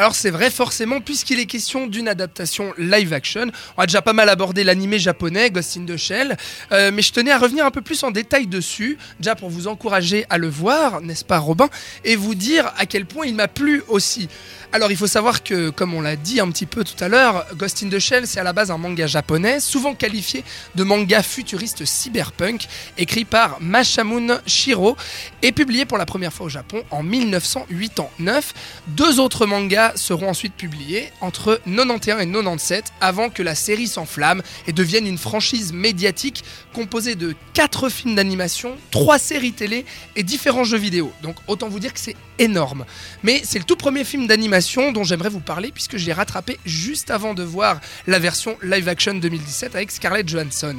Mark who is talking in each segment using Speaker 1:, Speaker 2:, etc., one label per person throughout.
Speaker 1: Alors c'est vrai forcément puisqu'il est question d'une adaptation live action. On a déjà pas mal abordé l'animé japonais Ghost in the Shell, euh, mais je tenais à revenir un peu plus en détail dessus, déjà pour vous encourager à le voir, n'est-ce pas Robin, et vous dire à quel point il m'a plu aussi. Alors il faut savoir que, comme on l'a dit un petit peu tout à l'heure, Ghost in the Shell c'est à la base un manga japonais, souvent qualifié de manga futuriste cyberpunk, écrit par Mashamune Shiro et publié pour la première fois au Japon en 1989. Deux autres mangas seront ensuite publiés entre 91 et 97 avant que la série s'enflamme et devienne une franchise médiatique composée de quatre films d'animation, trois séries télé et différents jeux vidéo. Donc autant vous dire que c'est énorme. Mais c'est le tout premier film d'animation dont j'aimerais vous parler puisque je l'ai rattrapé juste avant de voir la version live action 2017 avec Scarlett Johansson.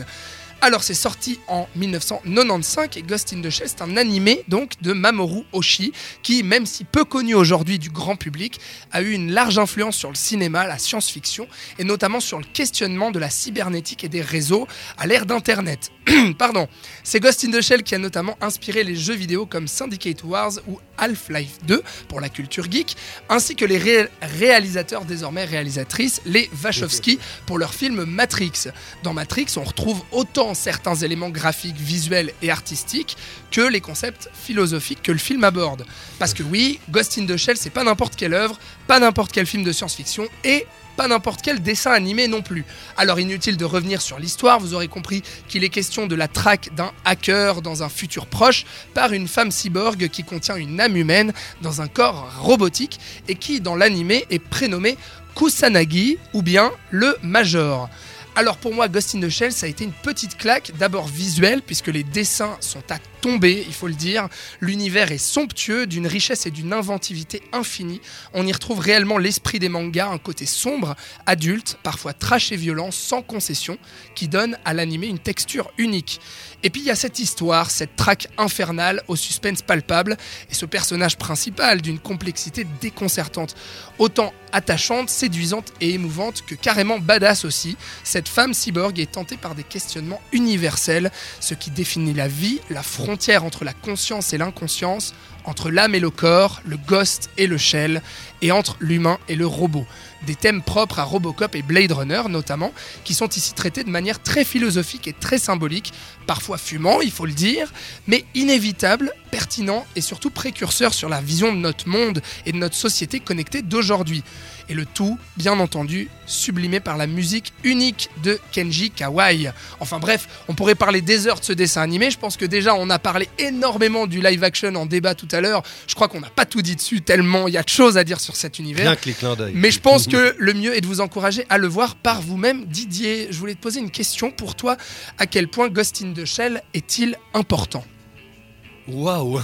Speaker 1: Alors c'est sorti en 1995 et Ghost in the Shell c'est un animé donc de Mamoru Oshii qui même si peu connu aujourd'hui du grand public a eu une large influence sur le cinéma, la science-fiction et notamment sur le questionnement de la cybernétique et des réseaux à l'ère d'internet. Pardon. C'est Ghost in the Shell qui a notamment inspiré les jeux vidéo comme Syndicate Wars ou Half-Life 2 pour la culture geek ainsi que les réalisateurs désormais réalisatrices les Wachowski pour leur film Matrix. Dans Matrix, on retrouve autant certains éléments graphiques, visuels et artistiques que les concepts philosophiques que le film aborde. Parce que oui, Ghost in the Shell, c'est pas n'importe quelle œuvre, pas n'importe quel film de science-fiction et pas n'importe quel dessin animé non plus. Alors inutile de revenir sur l'histoire, vous aurez compris qu'il est question de la traque d'un hacker dans un futur proche par une femme cyborg qui contient une âme humaine dans un corps robotique et qui dans l'animé est prénommé Kusanagi ou bien le Major. Alors pour moi, Ghost in the Shell, ça a été une petite claque, d'abord visuelle, puisque les dessins sont à tomber, il faut le dire. L'univers est somptueux, d'une richesse et d'une inventivité infinie. On y retrouve réellement l'esprit des mangas, un côté sombre, adulte, parfois trash et violent, sans concession, qui donne à l'animé une texture unique. Et puis il y a cette histoire, cette traque infernale au suspense palpable, et ce personnage principal d'une complexité déconcertante, autant attachante, séduisante et émouvante que carrément badass aussi. Cette femme cyborg est tentée par des questionnements universels, ce qui définit la vie, la frontière entre la conscience et l'inconscience, entre l'âme et le corps, le ghost et le shell, et entre l'humain et le robot. Des thèmes propres à Robocop et Blade Runner notamment, qui sont ici traités de manière très philosophique et très symbolique, parfois fumant, il faut le dire, mais inévitable, pertinent et surtout précurseur sur la vision de notre monde et de notre société connectée d'aujourd'hui. Et le tout, bien entendu, sublimé par la musique unique de Kenji Kawai. Enfin bref, on pourrait parler des heures de ce dessin animé. Je pense que déjà on a parlé énormément du live action en débat tout à l'heure. Je crois qu'on n'a pas tout dit dessus tellement il y a de choses à dire sur cet univers. Mais je pense que le mieux est de vous encourager à le voir par vous-même. Didier, je voulais te poser une question pour toi. À quel point Ghost in the Shell est-il important?
Speaker 2: Waouh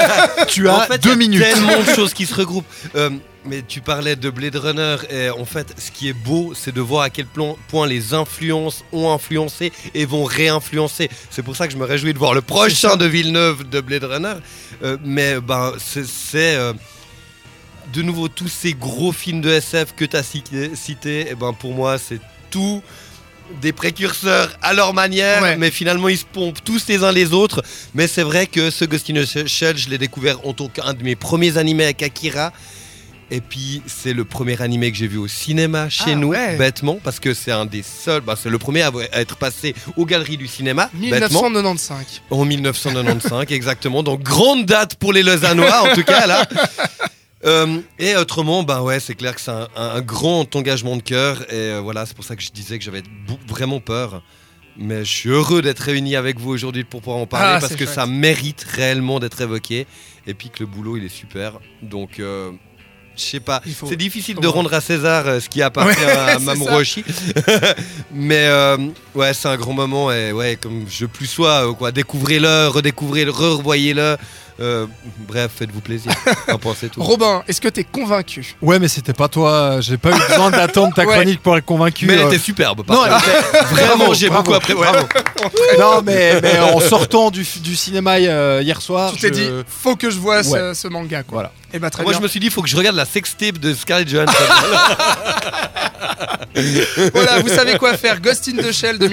Speaker 3: Tu as deux minutes.
Speaker 2: Tellement de choses qui se regroupent. Euh, mais tu parlais de Blade Runner et en fait, ce qui est beau, c'est de voir à quel point les influences ont influencé et vont réinfluencer. C'est pour ça que je me réjouis de voir le prochain de Villeneuve de Blade Runner. Euh, mais ben, c'est euh, de nouveau tous ces gros films de SF que tu as cités. et ben pour moi, c'est tout des précurseurs à leur manière, mais finalement ils se pompent tous les uns les autres. Mais c'est vrai que ce Ghost in Shell, je l'ai découvert en tant qu'un de mes premiers animés avec Akira. Et puis c'est le premier animé que j'ai vu au cinéma chez ah nous, bêtement, parce que c'est un des seuls, bah, c'est le premier à être passé aux galeries du cinéma.
Speaker 1: 1995.
Speaker 2: En 1995, exactement. Donc grande date pour les Lausannois, en tout cas là. Euh, et autrement, bah ouais, c'est clair que c'est un, grand engagement de cœur. Et euh, voilà, c'est pour ça que je disais que j'avais vraiment peur. Mais je suis heureux d'être réuni avec vous aujourd'hui pour pouvoir en parler ah, parce que ça mérite réellement d'être évoqué. Et puis que le boulot, il est super. Donc, euh, je sais pas. C'est difficile de rendre à César ce qui appartient à Mamoru Mais ouais, c'est un grand moment. Et ouais, comme je plus sois, quoi, découvrez-le, redécouvrez-le, revoyez-le. Euh, bref, faites-vous plaisir. En pensez tout.
Speaker 1: Robin, est-ce que t'es convaincu?
Speaker 3: Ouais, mais c'était pas toi. J'ai pas eu besoin d'attendre ta chronique pour être convaincu.
Speaker 2: Mais elle était superbe. non, vraiment, j'ai beaucoup appris.
Speaker 3: non, mais, en sortant du, cinéma euh, hier soir,
Speaker 1: tu t'es dit, faut que je vois ce, manga. Quoi. Voilà.
Speaker 2: Et eh bah, ben, très Moi, je me suis dit, faut que je regarde la sextape de Scarlett Johansson.
Speaker 1: voilà, vous savez quoi faire. Ghost in the Shell de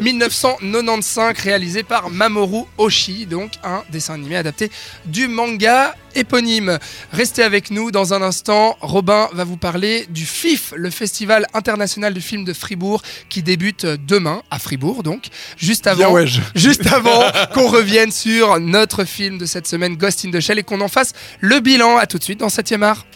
Speaker 1: 1995, réalisé par Mamoru Oshii, donc un dessin animé adapté du manga éponyme. Restez avec nous dans un instant. Robin va vous parler du FIF, le Festival international du film de Fribourg, qui débute demain à Fribourg, donc juste
Speaker 3: Bien
Speaker 1: avant,
Speaker 3: ouais, je-
Speaker 1: juste avant qu'on revienne sur notre film de cette semaine, Ghost in the Shell, et qu'on en fasse le bilan. À tout de suite dans 7e art.